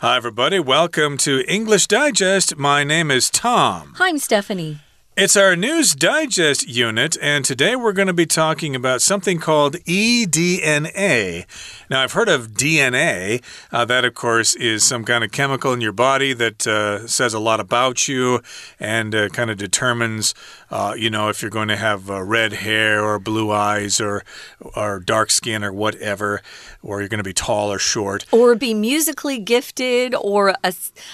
Hi, everybody. Welcome to English Digest. My name is Tom. Hi, I'm Stephanie. It's our News Digest unit, and today we're going to be talking about something called eDNA. Now, I've heard of DNA. Uh, that, of course, is some kind of chemical in your body that uh, says a lot about you and uh, kind of determines, uh, you know, if you're going to have uh, red hair or blue eyes or, or dark skin or whatever, or you're going to be tall or short. Or be musically gifted or a,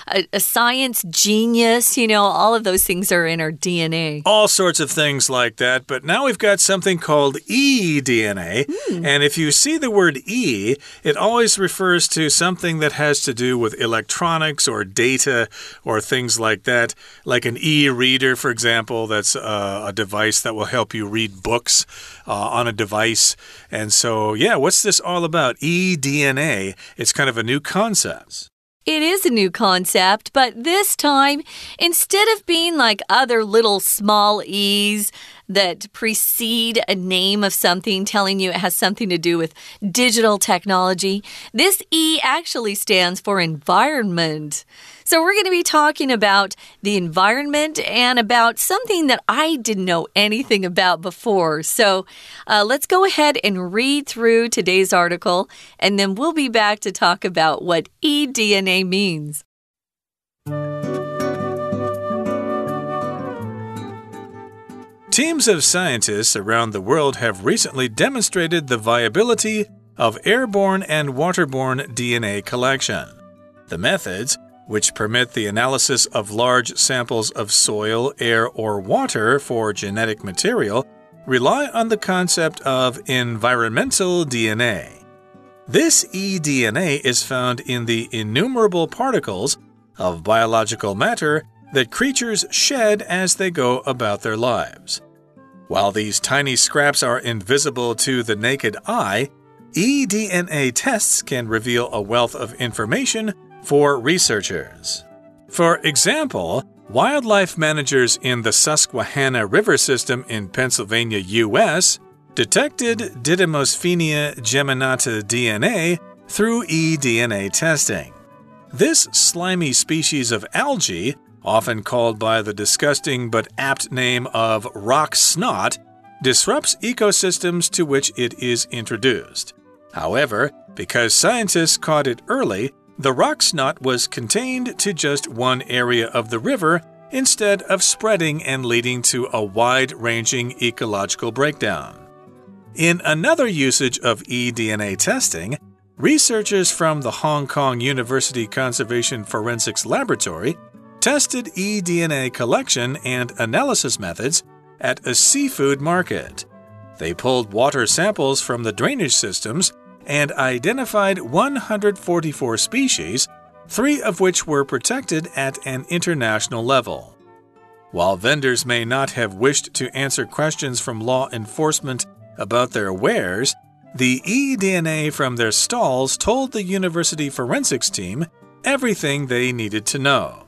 a, a science genius. You know, all of those things are in our DNA. All sorts of things like that. But now we've got something called eDNA. Hmm. And if you see the word E, it always refers to something that has to do with electronics or data or things like that. Like an e reader, for example, that's uh, a device that will help you read books uh, on a device. And so, yeah, what's this all about? eDNA. It's kind of a new concept. It is a new concept, but this time, instead of being like other little small e's that precede a name of something, telling you it has something to do with digital technology, this E actually stands for environment. So, we're going to be talking about the environment and about something that I didn't know anything about before. So, uh, let's go ahead and read through today's article, and then we'll be back to talk about what eDNA means. Teams of scientists around the world have recently demonstrated the viability of airborne and waterborne DNA collection. The methods, which permit the analysis of large samples of soil, air, or water for genetic material, rely on the concept of environmental DNA. This eDNA is found in the innumerable particles of biological matter that creatures shed as they go about their lives. While these tiny scraps are invisible to the naked eye, eDNA tests can reveal a wealth of information for researchers. For example, wildlife managers in the Susquehanna River system in Pennsylvania, U.S., detected Didymosphenia geminata DNA through eDNA testing. This slimy species of algae, often called by the disgusting but apt name of rock snot, disrupts ecosystems to which it is introduced. However, because scientists caught it early, the rock snot was contained to just one area of the river instead of spreading and leading to a wide ranging ecological breakdown. In another usage of eDNA testing, researchers from the Hong Kong University Conservation Forensics Laboratory tested eDNA collection and analysis methods at a seafood market. They pulled water samples from the drainage systems and identified 144 species, three of which were protected at an international level. While vendors may not have wished to answer questions from law enforcement about their wares, the eDNA from their stalls told the university forensics team everything they needed to know.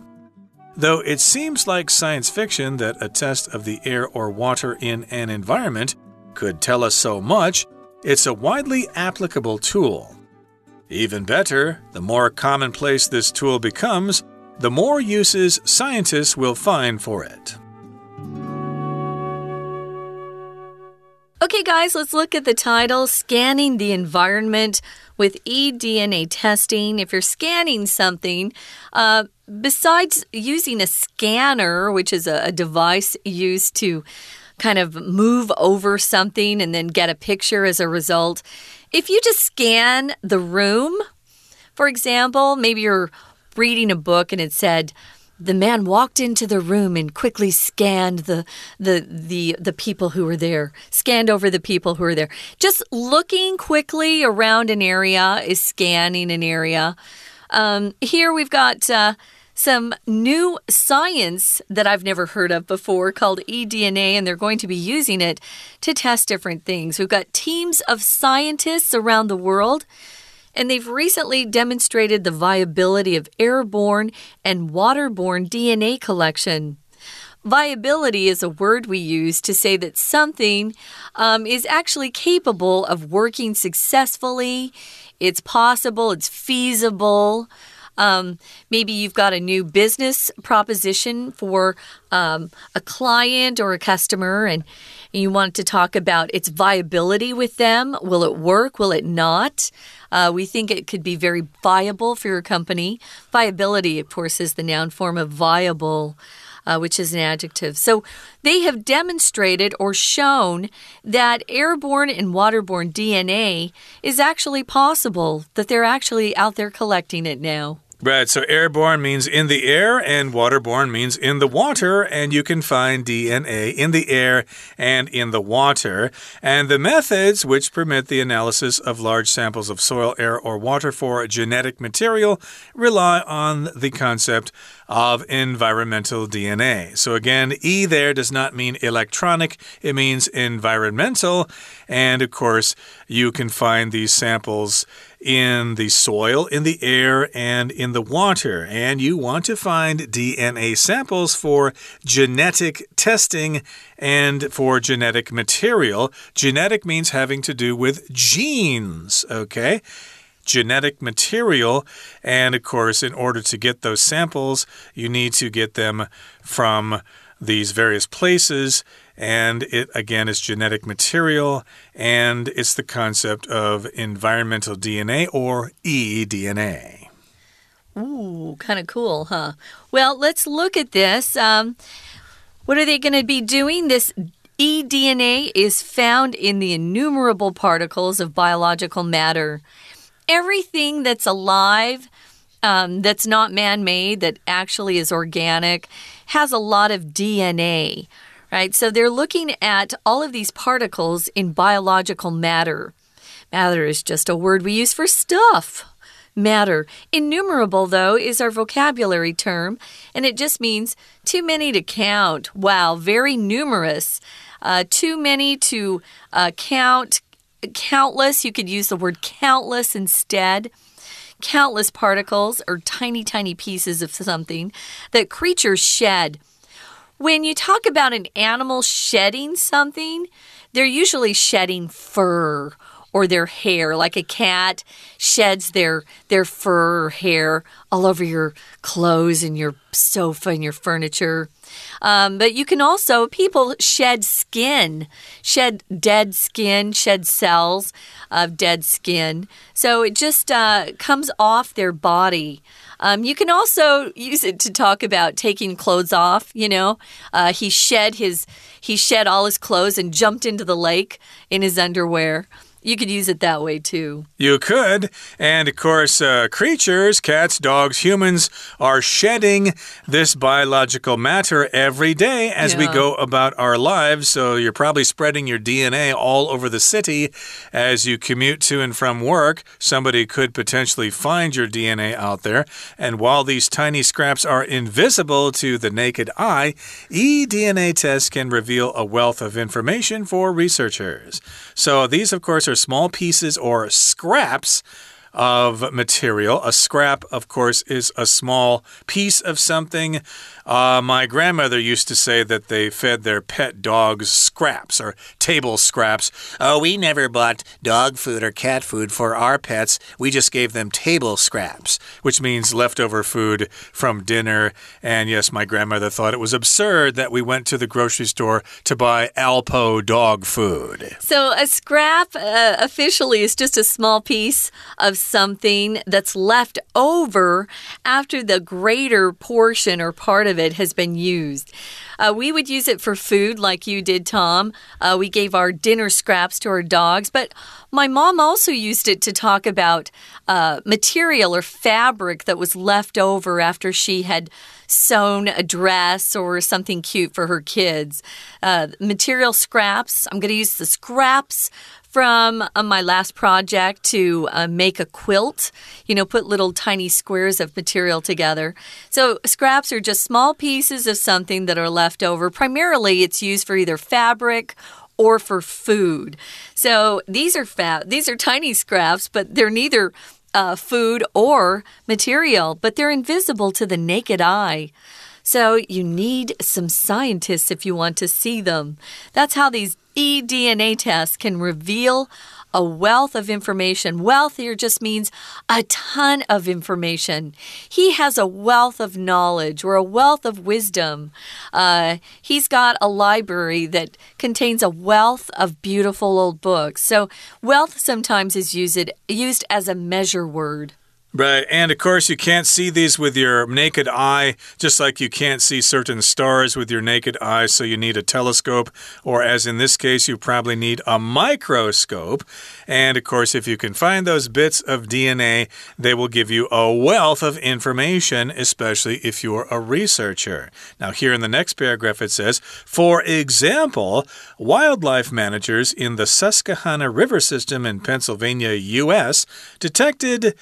Though it seems like science fiction that a test of the air or water in an environment could tell us so much, it's a widely applicable tool. Even better, the more commonplace this tool becomes, the more uses scientists will find for it. Okay, guys, let's look at the title Scanning the Environment with eDNA Testing. If you're scanning something, uh, besides using a scanner, which is a, a device used to kind of move over something and then get a picture as a result, if you just scan the room, for example, maybe you're reading a book and it said, the man walked into the room and quickly scanned the the the the people who were there scanned over the people who were there. Just looking quickly around an area is scanning an area. Um, here we've got uh, some new science that I've never heard of before called eDNA, and they're going to be using it to test different things. We've got teams of scientists around the world and they've recently demonstrated the viability of airborne and waterborne DNA collection. Viability is a word we use to say that something um, is actually capable of working successfully, it's possible, it's feasible. Um, maybe you've got a new business proposition for um, a client or a customer, and you want to talk about its viability with them. Will it work? Will it not? Uh, we think it could be very viable for your company. Viability, of course, is the noun form of viable. Uh, which is an adjective. So they have demonstrated or shown that airborne and waterborne DNA is actually possible, that they're actually out there collecting it now. Right, so airborne means in the air, and waterborne means in the water, and you can find DNA in the air and in the water. And the methods which permit the analysis of large samples of soil, air, or water for genetic material rely on the concept of environmental DNA. So again, E there does not mean electronic, it means environmental. And of course, you can find these samples in the soil, in the air, and in the water. And you want to find DNA samples for genetic testing and for genetic material. Genetic means having to do with genes, okay? genetic material. And of course, in order to get those samples, you need to get them from these various places and it again is genetic material, and it's the concept of environmental DNA or eDNA. Ooh, kind of cool, huh? Well, let's look at this. Um, what are they going to be doing? This eDNA is found in the innumerable particles of biological matter. Everything that's alive, um, that's not man made, that actually is organic, has a lot of DNA right? So they're looking at all of these particles in biological matter. Matter is just a word we use for stuff. Matter. Innumerable, though, is our vocabulary term, and it just means too many to count. Wow, very numerous. Uh, too many to uh, count. Countless, you could use the word countless instead countless particles or tiny, tiny pieces of something that creatures shed. When you talk about an animal shedding something, they're usually shedding fur or their hair like a cat sheds their their fur or hair all over your clothes and your sofa and your furniture um, but you can also people shed skin shed dead skin shed cells of dead skin so it just uh, comes off their body um, you can also use it to talk about taking clothes off. You know, uh, he shed his he shed all his clothes and jumped into the lake in his underwear. You could use it that way too. You could. And of course, uh, creatures, cats, dogs, humans, are shedding this biological matter every day as yeah. we go about our lives. So you're probably spreading your DNA all over the city as you commute to and from work. Somebody could potentially find your DNA out there. And while these tiny scraps are invisible to the naked eye, eDNA tests can reveal a wealth of information for researchers. So these, of course, are small pieces or scraps of material. A scrap, of course, is a small piece of something. Uh, my grandmother used to say that they fed their pet dogs scraps or table scraps. Oh, we never bought dog food or cat food for our pets. We just gave them table scraps, which means leftover food from dinner. And yes, my grandmother thought it was absurd that we went to the grocery store to buy Alpo dog food. So a scrap uh, officially is just a small piece of something that's left over after the greater portion or part of it has been used. Uh, we would use it for food, like you did, Tom. Uh, we gave our dinner scraps to our dogs, but my mom also used it to talk about uh, material or fabric that was left over after she had sewn a dress or something cute for her kids. Uh, material scraps, I'm going to use the scraps from uh, my last project to uh, make a quilt, you know, put little tiny squares of material together. So, scraps are just small pieces of something that are left over. Primarily, it's used for either fabric or for food. So, these are fat, these are tiny scraps, but they're neither uh, food or material, but they're invisible to the naked eye. So you need some scientists if you want to see them. That's how these eDNA tests can reveal a wealth of information. Wealth here just means a ton of information. He has a wealth of knowledge or a wealth of wisdom. Uh, he's got a library that contains a wealth of beautiful old books. So, wealth sometimes is used, used as a measure word. Right. And of course, you can't see these with your naked eye, just like you can't see certain stars with your naked eye. So you need a telescope, or as in this case, you probably need a microscope. And of course, if you can find those bits of DNA, they will give you a wealth of information, especially if you're a researcher. Now, here in the next paragraph, it says, for example, wildlife managers in the Susquehanna River system in Pennsylvania, U.S., detected.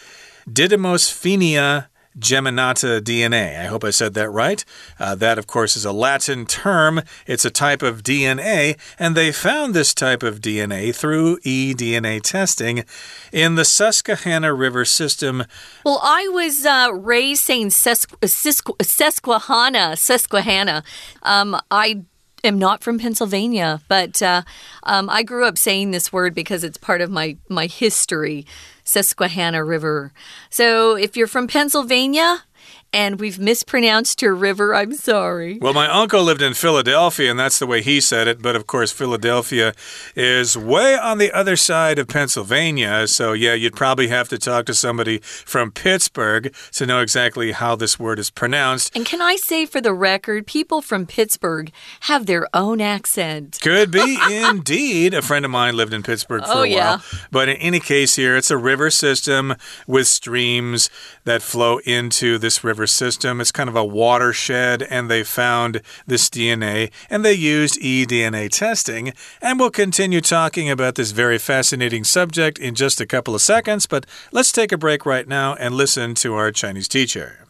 Didymosphenia geminata DNA. I hope I said that right. Uh, that, of course, is a Latin term. It's a type of DNA, and they found this type of DNA through eDNA testing in the Susquehanna River system. Well, I was uh, raised saying Susquehanna, Susquehanna. Um, I am not from Pennsylvania, but uh, um, I grew up saying this word because it's part of my my history. Susquehanna River. So if you're from Pennsylvania, and we've mispronounced your river. I'm sorry. Well, my uncle lived in Philadelphia, and that's the way he said it. But of course, Philadelphia is way on the other side of Pennsylvania. So, yeah, you'd probably have to talk to somebody from Pittsburgh to know exactly how this word is pronounced. And can I say for the record, people from Pittsburgh have their own accent. Could be indeed. A friend of mine lived in Pittsburgh for oh, a while. Yeah. But in any case, here, it's a river system with streams that flow into this river river system. It's kind of a watershed, and they found this DNA and they used eDNA testing. And we'll continue talking about this very fascinating subject in just a couple of seconds, but let's take a break right now and listen to our Chinese teacher.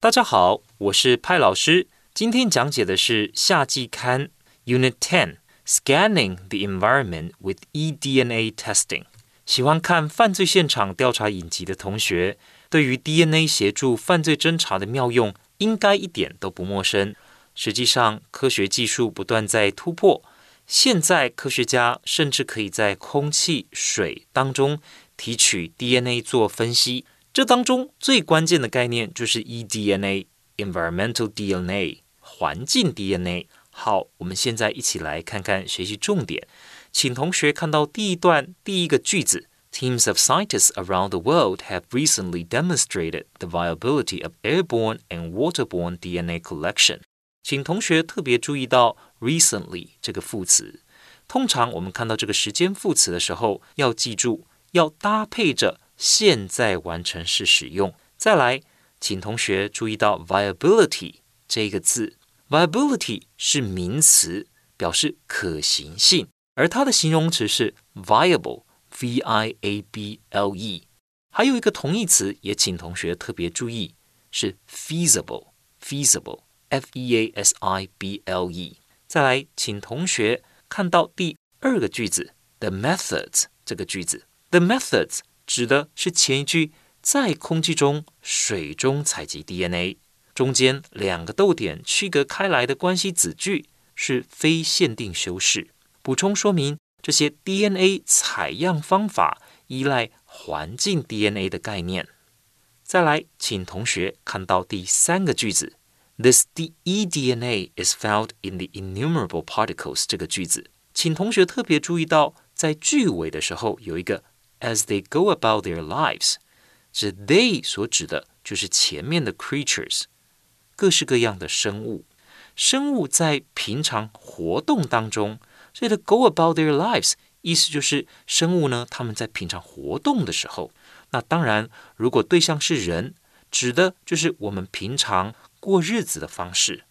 大家好，我是派老师。今天讲解的是夏季刊 Unit Ten Scanning the Environment with eDNA Testing。喜欢看犯罪现场调查影集的同学， 对于 DNA 协助犯罪侦查的妙用，应该一点都不陌生。实际上，科学技术不断在突破，现在科学家甚至可以在空气、水当中提取 DNA 做分析。这当中最关键的概念就是 eDNA（Environmental DNA） 环境 DNA。好，我们现在一起来看看学习重点，请同学看到第一段第一个句子。Teams of scientists around the world have recently demonstrated the viability of airborne and waterborne DNA collection. 请同学特别注意到 recently 这个副词。通常我们看到这个时间副词的时候，要记住要搭配着现在完成式使用。再来，请同学注意到 viability 这个字，viability 是名词，表示可行性，而它的形容词是 viable。 V i a b l e，还有一个同义词，也请同学特别注意，是 feasible，feasible，f e a s i b l e。再来，请同学看到第二个句子，the methods 这个句子，the methods 指的是前一句在空气中、水中采集 DNA，中间两个逗点区隔开来的关系子句是非限定修饰，补充说明。这些 DNA 采样方法依赖环境 DNA 的概念。再来，请同学看到第三个句子，This DE DNA is found in the innumerable particles 这个句子，请同学特别注意到，在句尾的时候有一个 as they go about their lives，指 they 所指的就是前面的 creatures，各式各样的生物。生物在平常活动当中。所以的 go about their lives 意思就是生物呢，他们在平常活动的时候，那当然，如果对象是人，指的就是我们平常过日子的方式。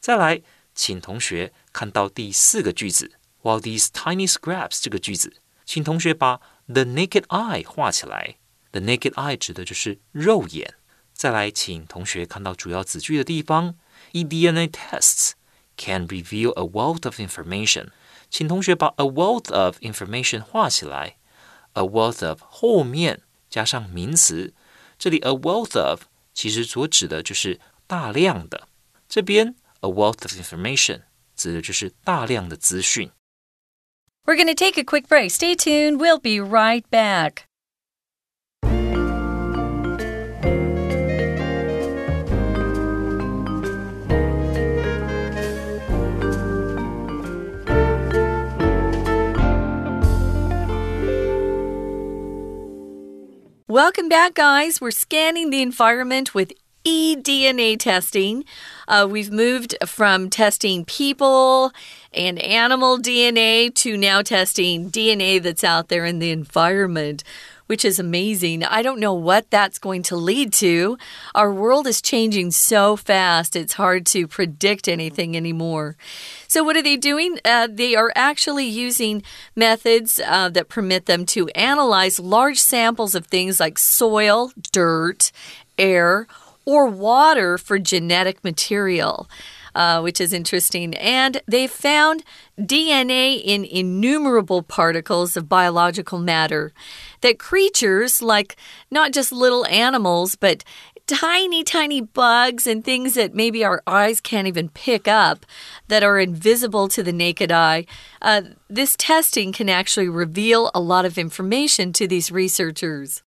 再来，请同学看到第四个句子，while these tiny scraps 这个句子，请同学把 the naked eye 画起来。the naked eye 指的就是肉眼。再来，请同学看到主要子句的地方，eDNA tests can reveal a wealth of information。请同学把 a wealth of information 画起来。a wealth of 后面加上名词，这里 a wealth of 其实所指的就是大量的。这边 a wealth of information 指的就是大量的资讯。 We're going to take a quick break. Stay tuned. We'll be right back. Welcome back, guys. We're scanning the environment with eDNA testing. Uh, we've moved from testing people and animal DNA to now testing DNA that's out there in the environment which is amazing. I don't know what that's going to lead to. Our world is changing so fast, it's hard to predict anything anymore. So, what are they doing? Uh, they are actually using methods uh, that permit them to analyze large samples of things like soil, dirt, air, or water for genetic material. Uh, which is interesting. And they found DNA in innumerable particles of biological matter that creatures, like not just little animals, but tiny, tiny bugs and things that maybe our eyes can't even pick up that are invisible to the naked eye. Uh, this testing can actually reveal a lot of information to these researchers.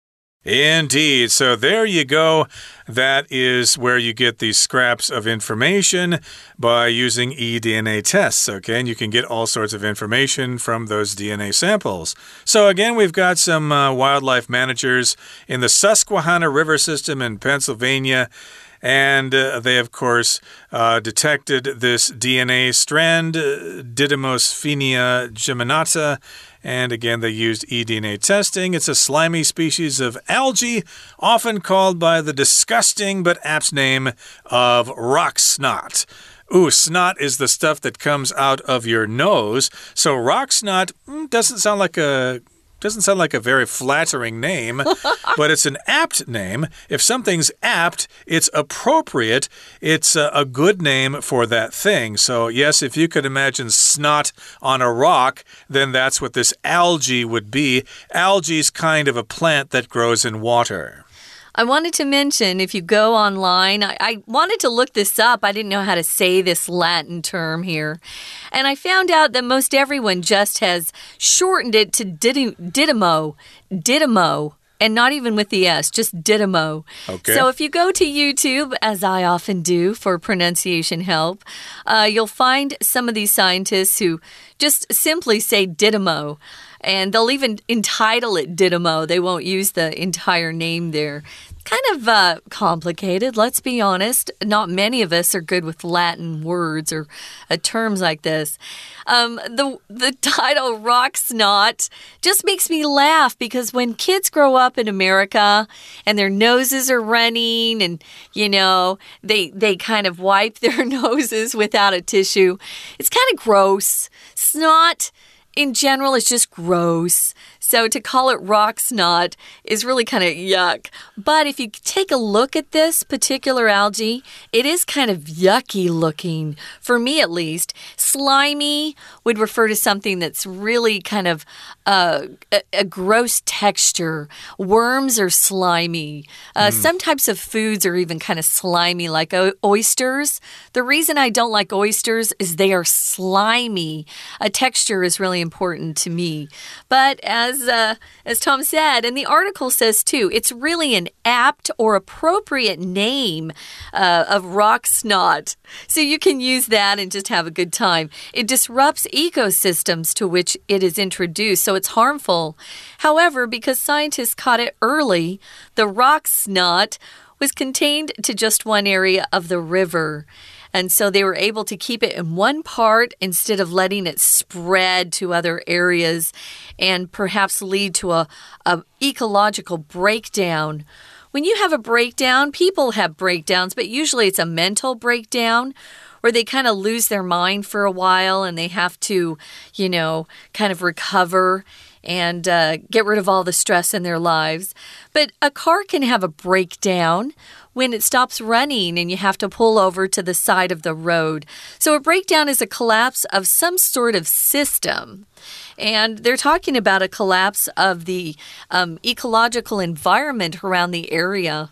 Indeed. So there you go. That is where you get these scraps of information by using eDNA tests. Okay, and you can get all sorts of information from those DNA samples. So, again, we've got some uh, wildlife managers in the Susquehanna River system in Pennsylvania. And uh, they, of course, uh, detected this DNA strand, uh, Didymosphenia geminata, and again, they used eDNA testing. It's a slimy species of algae, often called by the disgusting but apt name of rock snot. Ooh, snot is the stuff that comes out of your nose. So rock snot mm, doesn't sound like a doesn't sound like a very flattering name, but it's an apt name. If something's apt, it's appropriate. It's a, a, good name for that thing. So, yes, if you could imagine snot on a rock, then that's what this algae would be. Algae's kind of a plant that grows in water. I wanted to mention if you go online, I, I, wanted to look this up. I didn't know how to say this Latin term here. And I found out that most everyone just has shortened it to Didymo. Didymo and not even with the S, just Didymo. Okay. So if you go to YouTube, as I often do for pronunciation help, uh, you'll find some of these scientists who just simply say Didymo and they'll even entitle it Didymo. They won't use the entire name there. Kind of uh, complicated, let's be honest. Not many of us are good with Latin words or uh, terms like this. Um, the the title "Rock Snot" just makes me laugh because when kids grow up in America and their noses are running and you know they they kind of wipe their noses without a tissue, it's kind of gross. Snot in general it's just gross. So to call it rock snot is really kind of yuck. But if you take a look at this particular algae, it is kind of yucky looking, for me at least. Slimy would refer to something that's really kind of uh, a, a, gross texture. Worms are slimy. Uh, mm. Some types of foods are even kind of slimy, like oysters. The reason I don't like oysters is they are slimy. A texture is really important to me. But as as uh, as Tom said, and the article says too, it's really an apt or appropriate name uh, of rock snot. So you can use that and just have a good time. It disrupts ecosystems to which it is introduced, so it's harmful. However, because scientists caught it early, the rock snot was contained to just one area of the river. And so they were able to keep it in one part instead of letting it spread to other areas and perhaps lead to a, a ecological breakdown. When you have a breakdown, people have breakdowns, but usually it's a mental breakdown where they kind of lose their mind for a while and they have to, you know, kind of recover and uh, get rid of all the stress in their lives. But a car can have a breakdown when it stops running and you have to pull over to the side of the road. So, a breakdown is a collapse of some sort of system. And they're talking about a collapse of the um, ecological environment around the area.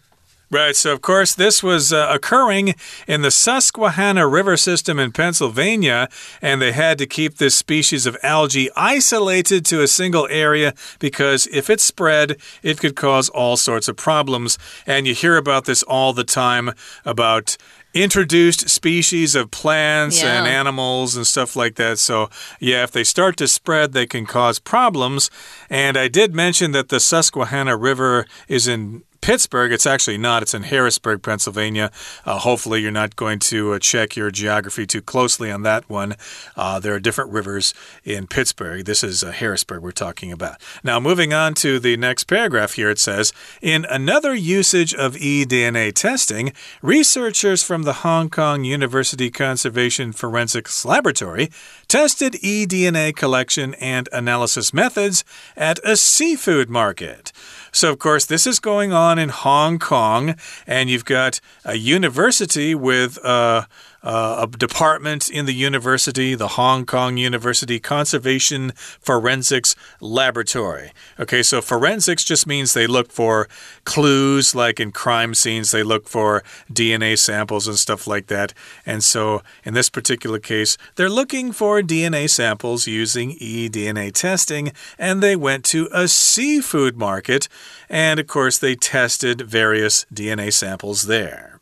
Right. So, of course, this was uh, occurring in the Susquehanna River system in Pennsylvania, and they had to keep this species of algae isolated to a single area because if it spread, it could cause all sorts of problems. And you hear about this all the time about introduced species of plants yeah. and animals and stuff like that. So, yeah, if they start to spread, they can cause problems. And I did mention that the Susquehanna River is in Pittsburgh. It's actually not. It's in Harrisburg, Pennsylvania. Uh, hopefully, you're not going to uh, check your geography too closely on that one. Uh, there are different rivers in Pittsburgh. This is uh, Harrisburg we're talking about. Now, moving on to the next paragraph here, it says In another usage of eDNA testing, researchers from the Hong Kong University Conservation Forensics Laboratory tested eDNA collection and analysis methods at a seafood market. So, of course, this is going on in Hong Kong, and you've got a university with. Uh, uh, a department in the university, the Hong Kong University Conservation Forensics Laboratory. Okay, so forensics just means they look for clues, like in crime scenes, they look for DNA samples and stuff like that. And so in this particular case, they're looking for DNA samples using eDNA testing, and they went to a seafood market, and of course, they tested various DNA samples there.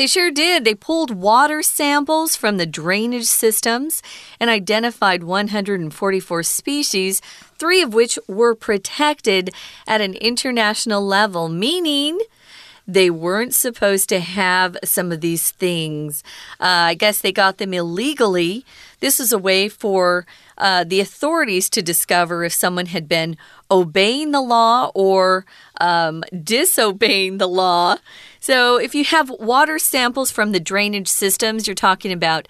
They sure did. They pulled water samples from the drainage systems and identified 144 species, three of which were protected at an international level, meaning they weren't supposed to have some of these things. Uh, I guess they got them illegally. This is a way for uh, the authorities to discover if someone had been obeying the law or um, disobeying the law. So, if you have water samples from the drainage systems, you're talking about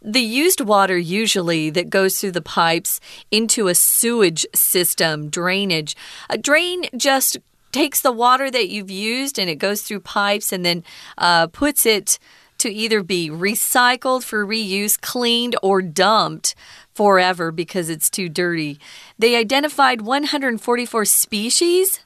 the used water usually that goes through the pipes into a sewage system, drainage. A drain just takes the water that you've used and it goes through pipes and then uh, puts it to either be recycled for reuse, cleaned, or dumped forever because it's too dirty. They identified 144 species,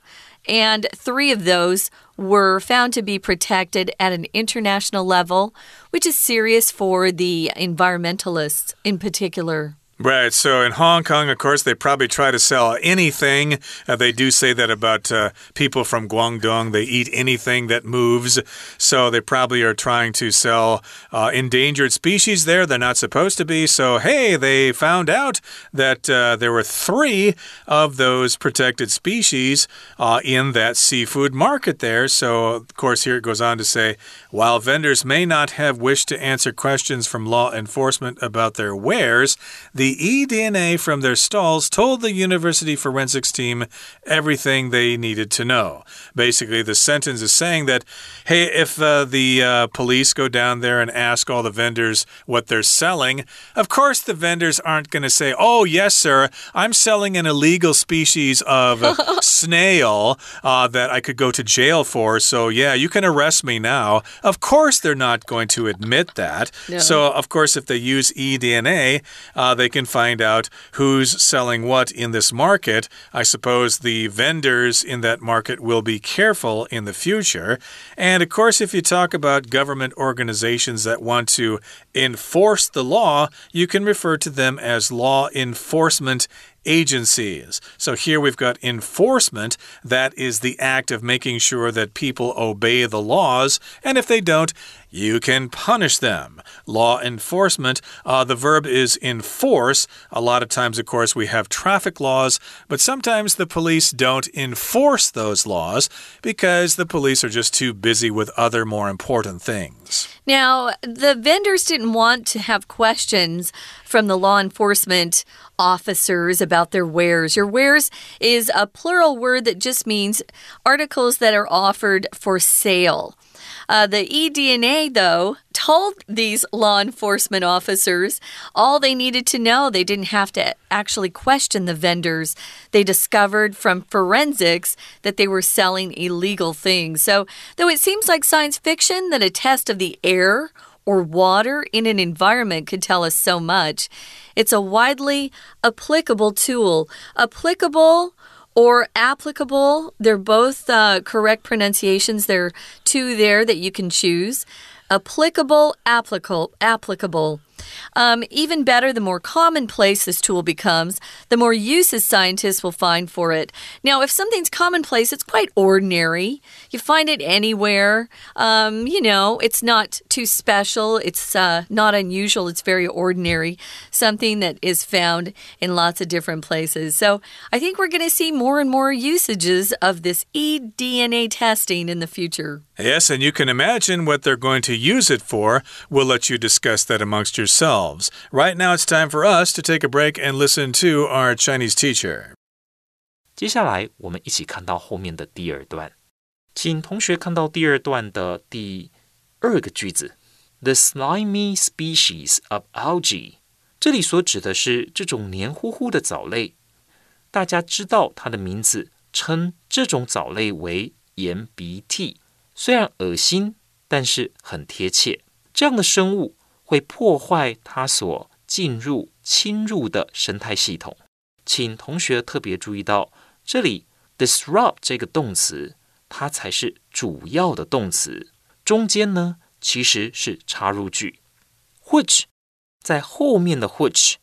and three of those were found to be protected at an international level, which is serious for the environmentalists in particular. Right. So in Hong Kong, of course, they probably try to sell anything. Uh, they do say that about uh, people from Guangdong. They eat anything that moves. So they probably are trying to sell uh, endangered species there. They're not supposed to be. So, hey, they found out that uh, there were three of those protected species uh, in that seafood market there. So, of course, here it goes on to say while vendors may not have wished to answer questions from law enforcement about their wares, the the eDNA from their stalls told the university forensics team everything they needed to know. Basically, the sentence is saying that, hey, if uh, the uh, police go down there and ask all the vendors what they're selling, of course the vendors aren't going to say, oh, yes, sir, I'm selling an illegal species of snail uh, that I could go to jail for. So, yeah, you can arrest me now. Of course, they're not going to admit that. No. So, of course, if they use eDNA, uh, they can find out who's selling what in this market. I suppose the vendors in that market will be careful in the future. And of course, if you talk about government organizations that want to enforce the law, you can refer to them as law enforcement agencies. So here we've got enforcement. That is the act of making sure that people obey the laws. And if they don't, you can punish them. Law enforcement, uh, the verb is enforce. A lot of times, of course, we have traffic laws, but sometimes the police don't enforce those laws because the police are just too busy with other more important things. Now, the vendors didn't want to have questions from the law enforcement officers about their wares. Your wares is a plural word that just means articles that are offered for sale. Uh, the eDNA, though, told these law enforcement officers all they needed to know. They didn't have to actually question the vendors. They discovered from forensics that they were selling illegal things. So, though it seems like science fiction that a test of the air or water in an environment could tell us so much, it's a widely applicable tool. Applicable or applicable. They're both uh, correct pronunciations. There are two there that you can choose. Applicable, applicable, applicable. Um, even better, the more commonplace this tool becomes, the more uses scientists will find for it. Now, if something's commonplace, it's quite ordinary. You find it anywhere. Um, you know, it's not too special, it's uh, not unusual, it's very ordinary. Something that is found in lots of different places. So I think we're going to see more and more usages of this eDNA testing in the future. Yes, and you can imagine what they're going to use it for. We'll let you discuss that amongst yourselves Right now, it's time for us to take a break and listen to our Chinese teacher. 接下来，我们一起看到后面的第二段，请同学看到第二段的第二个句子：The slimy species of algae。这里所指的是这种黏糊糊的藻类。大家知道它的名字，称这种藻类为盐鼻涕。虽然恶心，但是很贴切。这样的生物 会破坏它所进入、侵入的生态系统。请同学特别注意到，这里 disrupt 这个动词，它才是主要的动词。中间呢，其实是插入句，which 在后面的 which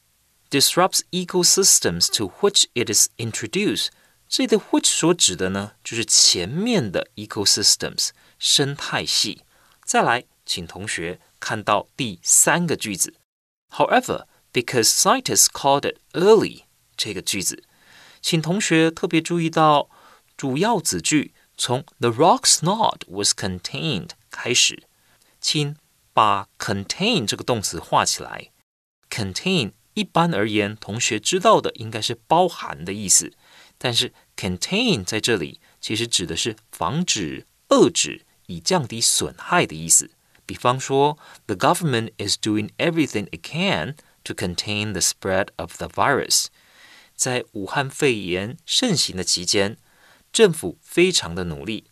disrupts ecosystems to which it is introduced。这里的 which 所指的呢，就是前面的 ecosystems 生态系。再来，请同学看到第三个句子。However, because scientists called it early 这个句子，请同学特别注意到主要子句从 the rock's not was contained 开始，请把 contain 这个动词画起来。contain 一般而言，同学知道的应该是包含的意思，但是 contain 在这里其实指的是防止、遏制，以降低损害的意思。比方说，The government is doing everything it can to contain the spread of the virus。在武汉肺炎盛行的期间，政府非常的努力，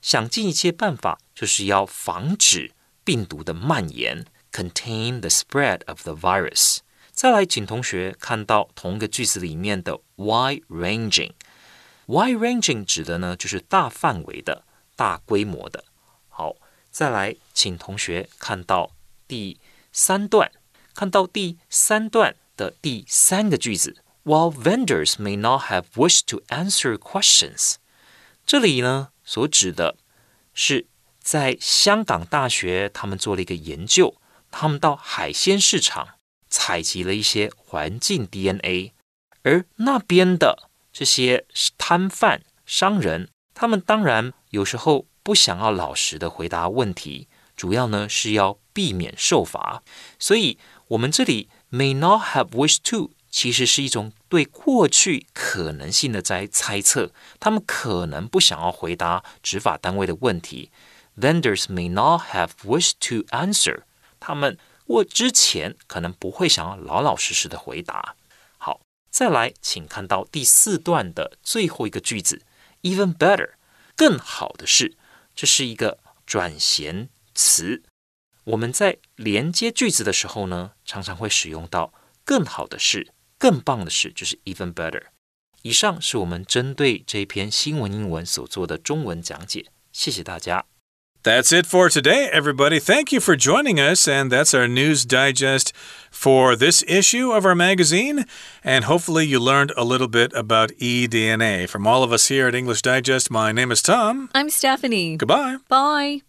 想尽一切办法，就是要防止病毒的蔓延，contain the spread of the virus。再来，请同学看到同一个句子里面的 wide-ranging。wide-ranging 指的呢，就是大范围的、大规模的。 再来，请同学看到第三段，看到第三段的第三个句子。While vendors may not have wished to answer questions，这里呢所指的是在香港大学，他们做了一个研究，他们到海鲜市场采集了一些环境 DNA，而那边的这些摊贩、商人，他们当然有时候不想要老实的回答问题，主要呢是要避免受罚，所以我们这里 may not have wished to。其实是一种对过去可能性的在猜测，他们可能不想要回答执法单位的问题。Vendors may not have wished to answer，他们我之前可能不会想要老老实实的回答。好，再来，请看到第四段的最后一个句子，even better，更好的是，这是一个转衔词。我们在连接句子的时候呢，常常会使用到更好的是。更棒的是，就是 even better。以上是我们针对这篇新闻英文所做的中文讲解，谢谢大家。That's it for today, everybody. Thank you for joining us. And that's our news digest for this issue of our magazine. And hopefully, you learned a little bit about eDNA. From all of us here at English Digest, my name is Tom. I'm Stephanie. Goodbye. Bye.